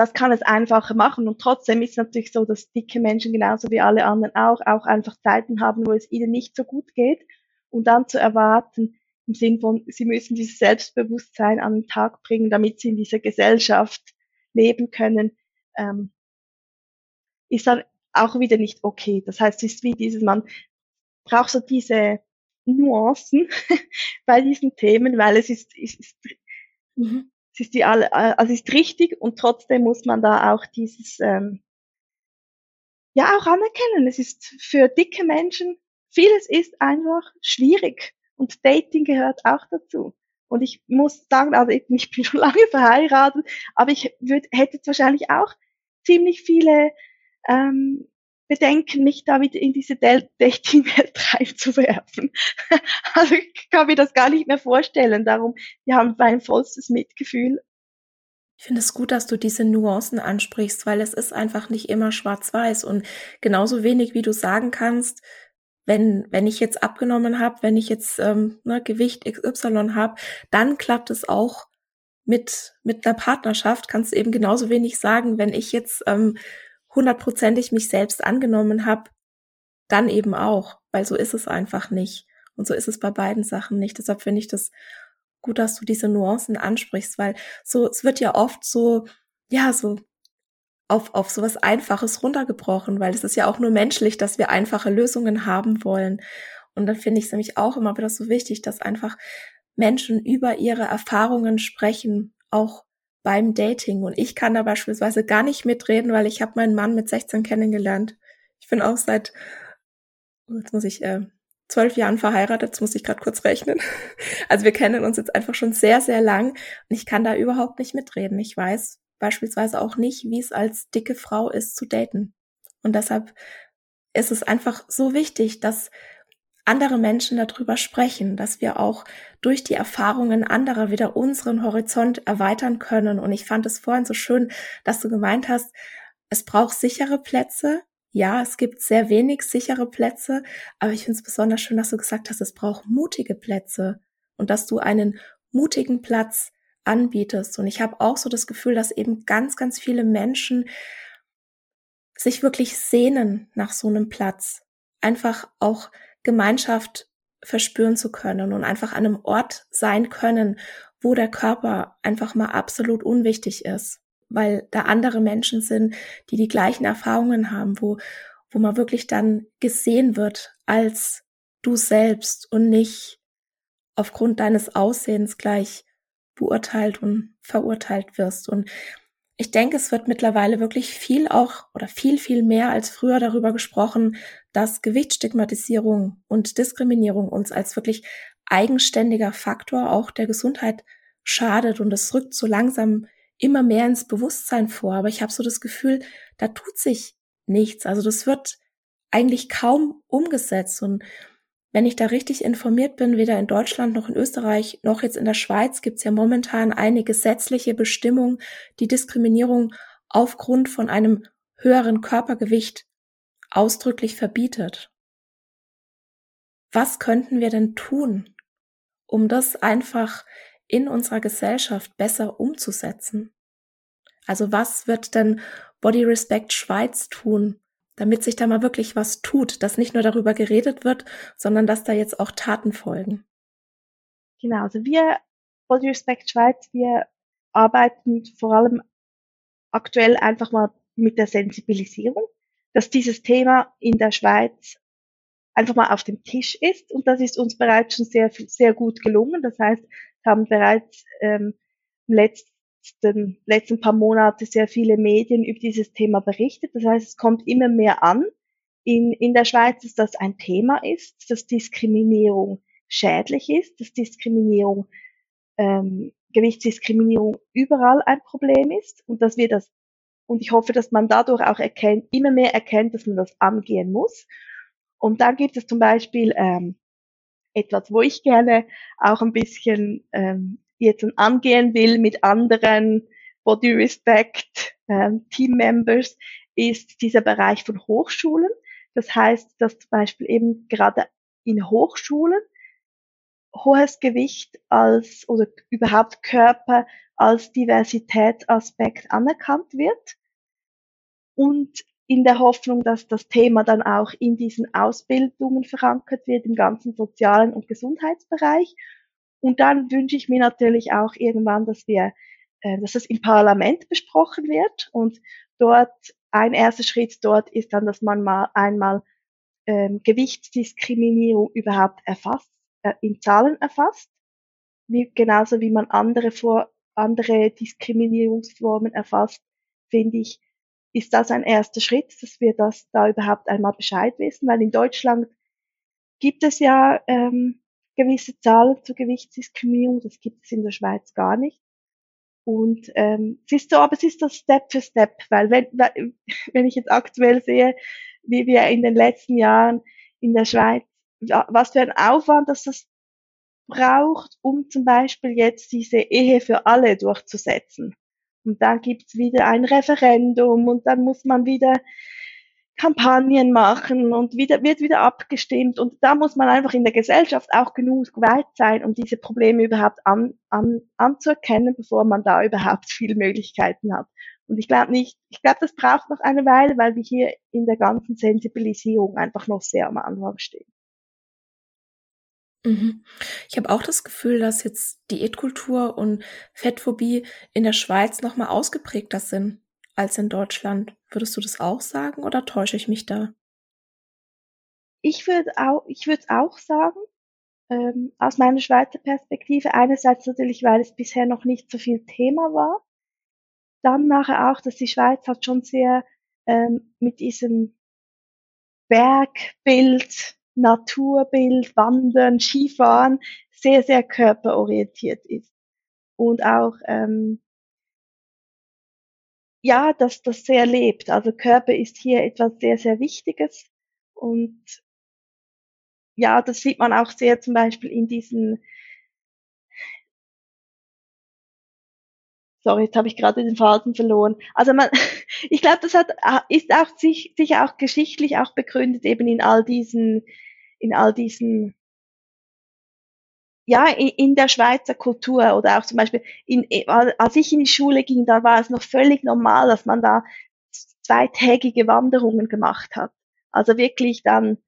das kann es einfacher machen. Und trotzdem ist es natürlich so, dass dicke Menschen genauso wie alle anderen auch, auch einfach Zeiten haben, wo es ihnen nicht so gut geht. Und dann zu erwarten, im Sinn von, sie müssen dieses Selbstbewusstsein an den Tag bringen, damit sie in dieser Gesellschaft leben können, ähm, ist dann auch wieder nicht okay. Das heißt, es ist wie dieses, man braucht so diese Nuancen [laughs] bei diesen Themen, weil es ist, es ist mhm es ist die alle, äh, also es ist richtig und trotzdem muss man da auch dieses ähm, ja auch anerkennen. Es ist für dicke Menschen vieles ist einfach schwierig und Dating gehört auch dazu. Und ich muss sagen, also ich bin [laughs] schon lange verheiratet, aber ich würd, hätte jetzt wahrscheinlich auch ziemlich viele ähm, Bedenken, mich da wieder in diese Dating-Welt [laughs] reinzuwerfen. [laughs] Also ich kann mir das gar nicht mehr vorstellen. Darum, wir haben ein vollstes Mitgefühl. Ich finde es gut, dass du diese Nuancen ansprichst, weil es ist einfach nicht immer schwarz-weiß und genauso wenig, wie du sagen kannst, wenn, wenn ich jetzt abgenommen habe, wenn ich jetzt ähm, ne, Gewicht XY habe, dann klappt es auch mit, mit einer Partnerschaft. Kannst du eben genauso wenig sagen, wenn ich jetzt ähm, hundertprozentig mich selbst angenommen habe, dann eben auch, weil so ist es einfach nicht. Und so ist es bei beiden Sachen nicht. Deshalb finde ich das gut, dass du diese Nuancen ansprichst, weil so, es wird ja oft so, ja, so auf, auf sowas Einfaches runtergebrochen, weil es ist ja auch nur menschlich, dass wir einfache Lösungen haben wollen. Und dann finde ich es nämlich auch immer wieder so wichtig, dass einfach Menschen über ihre Erfahrungen sprechen, auch beim Dating. Und ich kann da beispielsweise gar nicht mitreden, weil ich habe meinen Mann mit 16 kennengelernt. Ich bin auch seit, jetzt muss ich, äh, zwölf Jahren verheiratet, jetzt muss ich gerade kurz rechnen. [laughs] Also wir kennen uns jetzt einfach schon sehr, sehr lang und ich kann da überhaupt nicht mitreden. Ich weiß beispielsweise auch nicht, wie es als dicke Frau ist zu daten. Und deshalb ist es einfach so wichtig, dass andere Menschen darüber sprechen, dass wir auch durch die Erfahrungen anderer wieder unseren Horizont erweitern können. Und ich fand es vorhin so schön, dass du gemeint hast, es braucht sichere Plätze. Ja, es gibt sehr wenig sichere Plätze, aber ich finde es besonders schön, dass du gesagt hast, es braucht mutige Plätze und dass du einen mutigen Platz anbietest. Und ich habe auch so das Gefühl, dass eben ganz, ganz viele Menschen sich wirklich sehnen nach so einem Platz. Einfach auch Gemeinschaft verspüren zu können und einfach an einem Ort sein können, wo der Körper einfach mal absolut unwichtig ist, weil da andere Menschen sind, die die gleichen Erfahrungen haben, wo, wo man wirklich dann gesehen wird als du selbst und nicht aufgrund deines Aussehens gleich beurteilt und verurteilt wirst. Und ich denke, es wird mittlerweile wirklich viel auch oder viel, viel mehr als früher darüber gesprochen, dass Gewichtsstigmatisierung und Diskriminierung uns als wirklich eigenständiger Faktor auch der Gesundheit schadet und es rückt so langsam immer mehr ins Bewusstsein vor. Aber ich habe so das Gefühl, da tut sich nichts. Also das wird eigentlich kaum umgesetzt und wenn ich da richtig informiert bin, weder in Deutschland noch in Österreich noch jetzt in der Schweiz gibt es ja momentan eine gesetzliche Bestimmung, die Diskriminierung aufgrund von einem höheren Körpergewicht ausdrücklich verbietet. Was könnten wir denn tun, um das einfach in unserer Gesellschaft besser umzusetzen? Also was wird denn Body Respect Schweiz tun, damit sich da mal wirklich was tut, dass nicht nur darüber geredet wird, sondern dass da jetzt auch Taten folgen. Genau, also wir, Body Respect Schweiz, wir arbeiten vor allem aktuell einfach mal mit der Sensibilisierung, dass dieses Thema in der Schweiz einfach mal auf dem Tisch ist. Und das ist uns bereits schon sehr, sehr gut gelungen. Das heißt, haben bereits ähm, im letzten, letzten paar Monate sehr viele Medien über dieses Thema berichtet. Das heißt, es kommt immer mehr an in, in der Schweiz, dass das ein Thema ist, dass Diskriminierung schädlich ist, dass Diskriminierung, ähm, Gewichtsdiskriminierung überall ein Problem ist und dass wir das und ich hoffe, dass man dadurch auch erkennt, immer mehr erkennt, dass man das angehen muss. Und dann gibt es zum Beispiel ähm, etwas, wo ich gerne auch ein bisschen ähm, jetzt angehen will mit anderen Body Respect ähm, Team Members, ist dieser Bereich von Hochschulen. Das heißt, dass zum Beispiel eben gerade in Hochschulen hohes Gewicht als oder überhaupt Körper als Diversitätsaspekt anerkannt wird und in der Hoffnung, dass das Thema dann auch in diesen Ausbildungen verankert wird, im ganzen sozialen und Gesundheitsbereich. Und dann wünsche ich mir natürlich auch irgendwann, dass wir, äh, dass es im Parlament besprochen wird. Und dort ein erster Schritt dort ist dann, dass man mal einmal ähm, Gewichtsdiskriminierung überhaupt erfasst, äh, in Zahlen erfasst, wie, genauso wie man andere vor andere Diskriminierungsformen erfasst, finde ich, ist das ein erster Schritt, dass wir das da überhaupt einmal Bescheid wissen, weil in Deutschland gibt es ja ähm, gewisse Zahlen zur Gewichtsdiskriminierung, das gibt es in der Schweiz gar nicht. Und ähm, es ist so, aber es ist das Step für Step, weil wenn, [laughs] wenn ich jetzt aktuell sehe, wie wir in den letzten Jahren in der Schweiz, was für ein Aufwand dass das braucht, um zum Beispiel jetzt diese Ehe für alle durchzusetzen. Und dann gibt's wieder ein Referendum und dann muss man wieder Kampagnen machen und wieder, wird wieder abgestimmt. Und da muss man einfach in der Gesellschaft auch genug weit sein, um diese Probleme überhaupt an, an, anzuerkennen, bevor man da überhaupt viele Möglichkeiten hat. Und ich glaube nicht, ich glaube, das braucht noch eine Weile, weil wir hier in der ganzen Sensibilisierung einfach noch sehr am Anfang stehen. Mhm. Ich habe auch das Gefühl, dass jetzt Diätkultur und Fettphobie in der Schweiz noch mal ausgeprägter sind als in Deutschland. Würdest du das auch sagen oder täusche ich mich da? Ich würde auch, ich würde auch sagen, ähm, aus meiner Schweizer Perspektive. Einerseits natürlich, weil es bisher noch nicht so viel Thema war. Dann nachher auch, dass die Schweiz hat schon sehr ähm, mit diesem Bergbild Naturbild, Wandern, Skifahren sehr, sehr körperorientiert ist. Und auch, ähm, ja, dass das sehr lebt. Also Körper ist hier etwas sehr, sehr Wichtiges. Und ja, das sieht man auch sehr zum Beispiel in diesen Sorry, jetzt habe ich gerade den Faden verloren. Also man, [laughs] ich glaube, das hat, ist auch sich, sicher auch geschichtlich auch begründet eben in all diesen, in all diesen, ja, in, der Schweizer Kultur oder auch zum Beispiel in, als ich in die Schule ging, da war es noch völlig normal, dass man da zweitägige Wanderungen gemacht hat. Also wirklich dann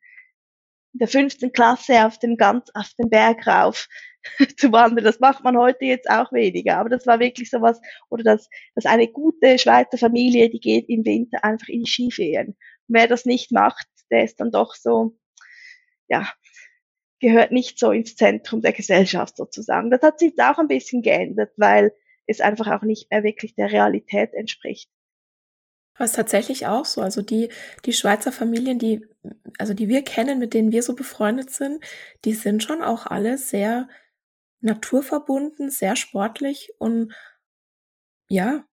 in der fünften Klasse auf den ganz, auf den Berg rauf [laughs] zu wandern. Das macht man heute jetzt auch weniger. Aber das war wirklich sowas, oder dass, dass eine gute Schweizer Familie, die geht im Winter einfach in die Skiferien. Und wer das nicht macht, der ist dann doch so, ja, gehört nicht so ins Zentrum der Gesellschaft sozusagen. Das hat sich jetzt auch ein bisschen geändert, weil es einfach auch nicht mehr wirklich der Realität entspricht. Es ist tatsächlich auch so. Also die, die Schweizer Familien, die, also die wir kennen, mit denen wir so befreundet sind, die sind schon auch alle sehr naturverbunden, sehr sportlich und ja.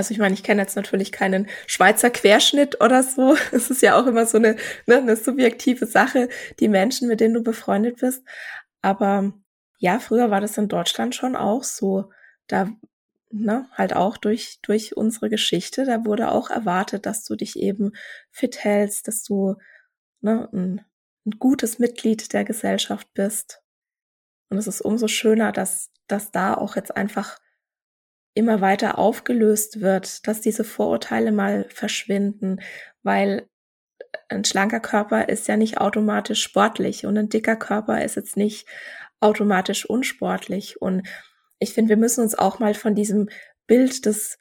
Also ich meine, ich kenne jetzt natürlich keinen Schweizer Querschnitt oder so. [laughs] Es ist ja auch immer so eine, ne, eine subjektive Sache, die Menschen, mit denen du befreundet bist. Aber ja, früher war das in Deutschland schon auch so. Da, ne, halt auch durch, durch unsere Geschichte, da wurde auch erwartet, dass du dich eben fit hältst, dass du ne, ein, ein gutes Mitglied der Gesellschaft bist. Und es ist umso schöner, dass, dass da auch jetzt einfach immer weiter aufgelöst wird, dass diese Vorurteile mal verschwinden, weil ein schlanker Körper ist ja nicht automatisch sportlich und ein dicker Körper ist jetzt nicht automatisch unsportlich. Und ich finde, wir müssen uns auch mal von diesem Bild des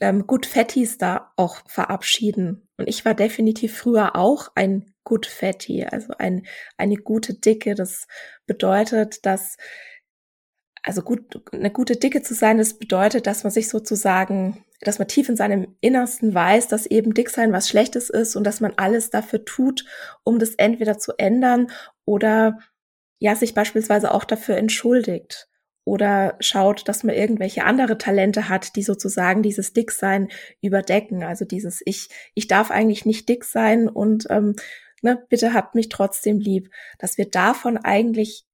ähm, Good Fatties da auch verabschieden. Und ich war definitiv früher auch ein Good Fatty, also ein, eine gute Dicke. Das bedeutet, dass, also gut, eine gute Dicke zu sein, das bedeutet, dass man sich sozusagen, dass man tief in seinem Innersten weiß, dass eben dick sein was Schlechtes ist und dass man alles dafür tut, um das entweder zu ändern oder ja, sich beispielsweise auch dafür entschuldigt oder schaut, dass man irgendwelche andere Talente hat, die sozusagen dieses Dicksein überdecken. Also dieses ich, ich darf eigentlich nicht dick sein und ähm, ne, bitte habt mich trotzdem lieb, dass wir davon eigentlich,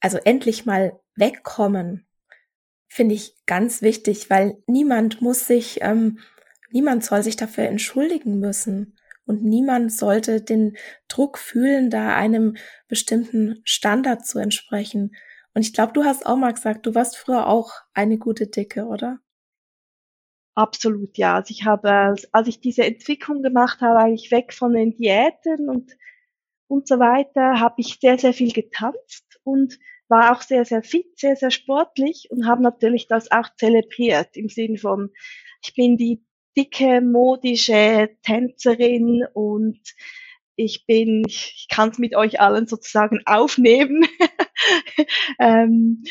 also endlich mal wegkommen, finde ich ganz wichtig, weil niemand muss sich, ähm, niemand soll sich dafür entschuldigen müssen. Und niemand sollte den Druck fühlen, da einem bestimmten Standard zu entsprechen. Und ich glaube, du hast auch mal gesagt, du warst früher auch eine gute Dicke, oder? Absolut, ja. Also ich habe, als ich diese Entwicklung gemacht habe, eigentlich weg von den Diäten und, und so weiter, habe ich sehr, sehr viel getanzt und war auch sehr, sehr fit, sehr, sehr sportlich und habe natürlich das auch zelebriert im Sinn von, ich bin die dicke, modische Tänzerin und ich bin, ich kann es mit euch allen sozusagen aufnehmen. [laughs] ähm,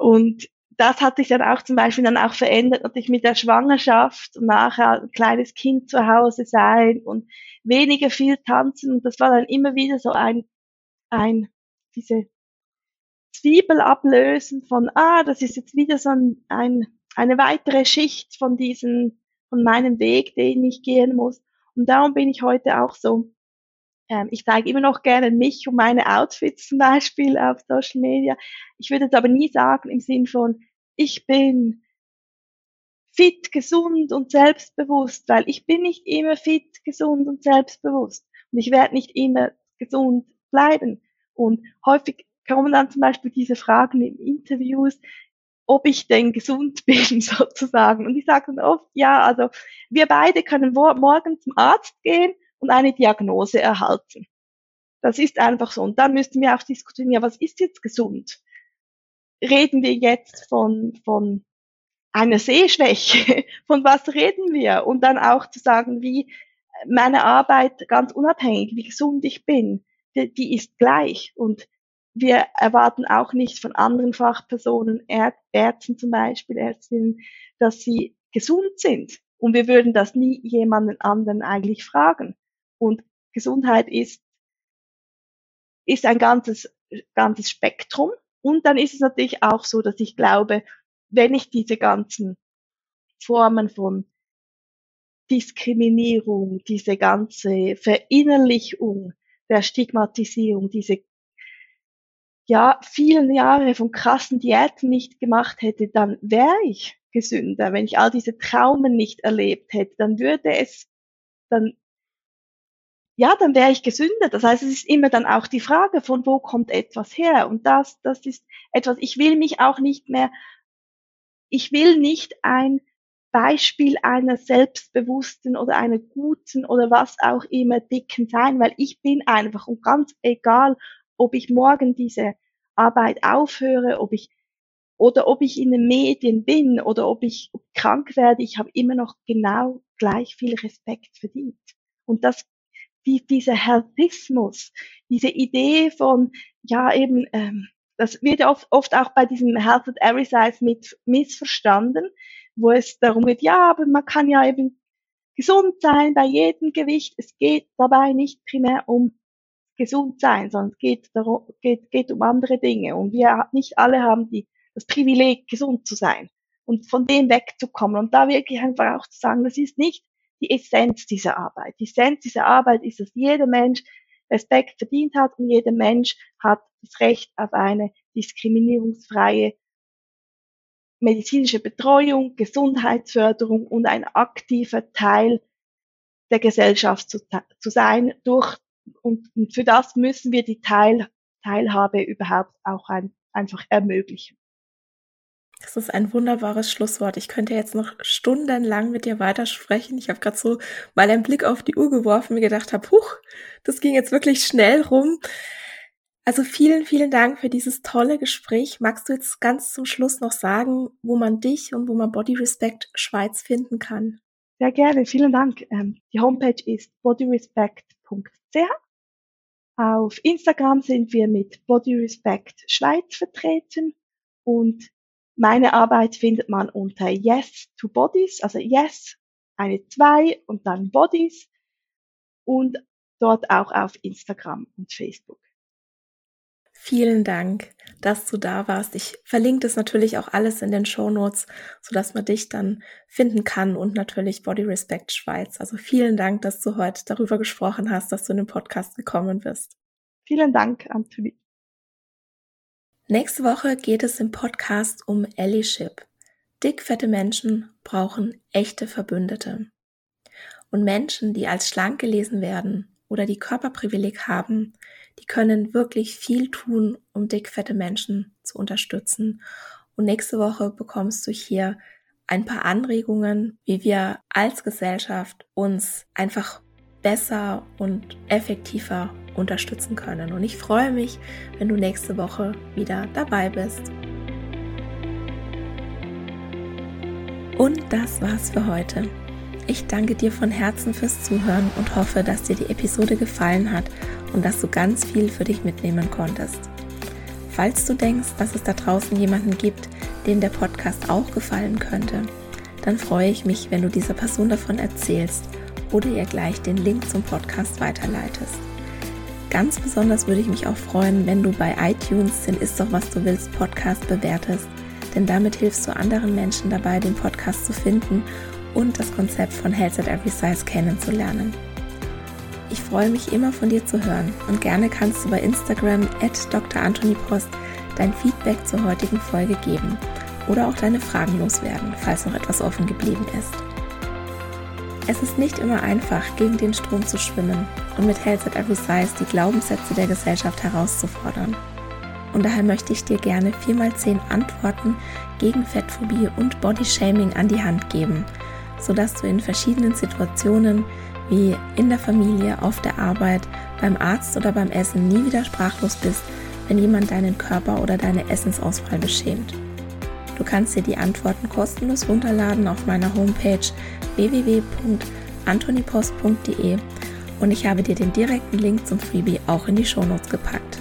und das hat sich dann auch zum Beispiel dann auch verändert, natürlich mit der Schwangerschaft und nachher ein kleines Kind zu Hause sein und weniger viel tanzen. Und das war dann immer wieder so ein, ein, diese Zwiebel ablösen von, ah, das ist jetzt wieder so ein, ein eine weitere Schicht von diesen, von meinem Weg, den ich gehen muss. Und darum bin ich heute auch so ähm, ich zeige immer noch gerne mich und meine Outfits zum Beispiel auf Social Media. Ich würde es aber nie sagen im Sinn von, ich bin fit, gesund und selbstbewusst, weil ich bin nicht immer fit, gesund und selbstbewusst. Und ich werde nicht immer gesund bleiben. Und häufig kommen dann zum Beispiel diese Fragen in Interviews, ob ich denn gesund [laughs] bin sozusagen. Und ich sage dann oft, ja, also wir beide können morgen zum Arzt gehen und eine Diagnose erhalten. Das ist einfach so. Und dann müssten wir auch diskutieren, ja, was ist jetzt gesund? Reden wir jetzt von, von einer Sehschwäche? [laughs] Von was reden wir? Und dann auch zu sagen, wie meine Arbeit ganz unabhängig, wie gesund ich bin, die, die ist gleich. Und wir erwarten auch nicht von anderen Fachpersonen, Ärzten zum Beispiel, Ärztinnen, dass sie gesund sind. Und wir würden das nie jemanden anderen eigentlich fragen. Und Gesundheit ist, ist ein ganzes, ganzes Spektrum. Und dann ist es natürlich auch so, dass ich glaube, wenn ich diese ganzen Formen von Diskriminierung, diese ganze Verinnerlichung der Stigmatisierung, diese ja, vielen Jahre von krassen Diäten nicht gemacht hätte, dann wäre ich gesünder. Wenn ich all diese Traumen nicht erlebt hätte, dann würde es, dann ja, dann wäre ich gesünder. Das heißt, es ist immer dann auch die Frage, von wo kommt etwas her? Und das, das ist etwas, ich will mich auch nicht mehr, ich will nicht ein Beispiel einer selbstbewussten oder einer guten oder was auch immer dicken sein, weil ich bin einfach und ganz egal, ob ich morgen diese Arbeit aufhöre, ob ich oder ob ich in den Medien bin oder ob ich krank werde, ich habe immer noch genau gleich viel Respekt verdient. Und das die, dieser Healthismus, diese Idee von, ja eben, ähm, das wird oft, oft auch bei diesem Health at Every Size mit missverstanden, wo es darum geht, ja, aber man kann ja eben gesund sein bei jedem Gewicht. Es geht dabei nicht primär um gesund sein, sondern es geht, darum, geht, geht um andere Dinge. Und wir nicht alle haben die, das Privileg, gesund zu sein und von dem wegzukommen. Und da wirklich einfach auch zu sagen, das ist nicht die Essenz dieser Arbeit. Die Essenz dieser Arbeit ist, dass jeder Mensch Respekt verdient hat und jeder Mensch hat das Recht auf eine diskriminierungsfreie medizinische Betreuung, Gesundheitsförderung und ein aktiver Teil der Gesellschaft zu, zu sein. Durch, und, und, für das müssen wir die Teil, Teilhabe überhaupt auch ein, einfach ermöglichen. Das ist ein wunderbares Schlusswort. Ich könnte jetzt noch stundenlang mit dir weitersprechen. Ich habe gerade so mal einen Blick auf die Uhr geworfen, mir gedacht habe, huch, das ging jetzt wirklich schnell rum. Also vielen, vielen Dank für dieses tolle Gespräch. Magst du jetzt ganz zum Schluss noch sagen, wo man dich und wo man Body Respect Schweiz finden kann? Sehr gerne, vielen Dank. Ähm, die Homepage ist bodyrespect.ch. Auf Instagram sind wir mit Body Respect Schweiz vertreten und meine Arbeit findet man unter Yes to Bodies, also Yes, eine zwei und dann Bodies und dort auch auf Instagram und Facebook. Vielen Dank, dass du da warst. Ich verlinke das natürlich auch alles in den Show Notes, sodass man dich dann finden kann und natürlich Body Respect Schweiz. Also vielen Dank, dass du heute darüber gesprochen hast, dass du in den Podcast gekommen bist. Vielen Dank, Anthony. Nächste Woche geht es im Podcast um Allyship. Dickfette Menschen brauchen echte Verbündete. Und Menschen, die als schlank gelesen werden oder die Körperprivileg haben, können wirklich viel tun, um dickfette Menschen zu unterstützen. Und nächste Woche bekommst du hier ein paar Anregungen, wie wir als Gesellschaft uns einfach besser und effektiver unterstützen können. Und ich freue mich, wenn du nächste Woche wieder dabei bist. Und das war's für heute. Ich danke dir von Herzen fürs Zuhören und hoffe, dass dir die Episode gefallen hat und dass du ganz viel für dich mitnehmen konntest. Falls du denkst, dass es da draußen jemanden gibt, dem der Podcast auch gefallen könnte, dann freue ich mich, wenn du dieser Person davon erzählst oder ihr gleich den Link zum Podcast weiterleitest. Ganz besonders würde ich mich auch freuen, wenn du bei iTunes den Ist doch was du willst Podcast bewertest, denn damit hilfst du anderen Menschen dabei, den Podcast zu finden und das Konzept von Health at Every Size kennenzulernen. Ich freue mich immer von dir zu hören und gerne kannst du bei Instagram at Dr. Anthony Post dein Feedback zur heutigen Folge geben oder auch deine Fragen loswerden, falls noch etwas offen geblieben ist. Es ist nicht immer einfach, gegen den Strom zu schwimmen und mit Health at Every Size die Glaubenssätze der Gesellschaft herauszufordern. Und daher möchte ich dir gerne 4x10 Antworten gegen Fettphobie und Bodyshaming an die Hand geben, sodass du in verschiedenen Situationen wie in der Familie, auf der Arbeit, beim Arzt oder beim Essen nie wieder sprachlos bist, wenn jemand deinen Körper oder deine Essensauswahl beschämt. Du kannst dir die Antworten kostenlos runterladen auf meiner Homepage www.antonipost.de und ich habe dir den direkten Link zum Freebie auch in die Shownotes gepackt.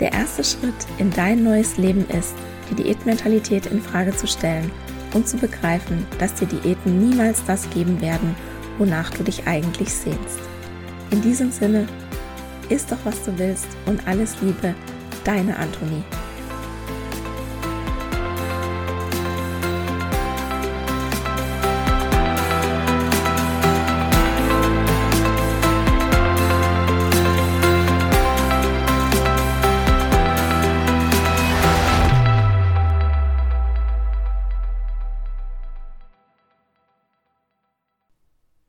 Der erste Schritt in dein neues Leben ist, die Diätmentalität in Frage zu stellen und zu begreifen, dass dir Diäten niemals das geben werden, wonach du dich eigentlich sehnst. In diesem Sinne, isst doch was du willst und alles Liebe, deine Antonie.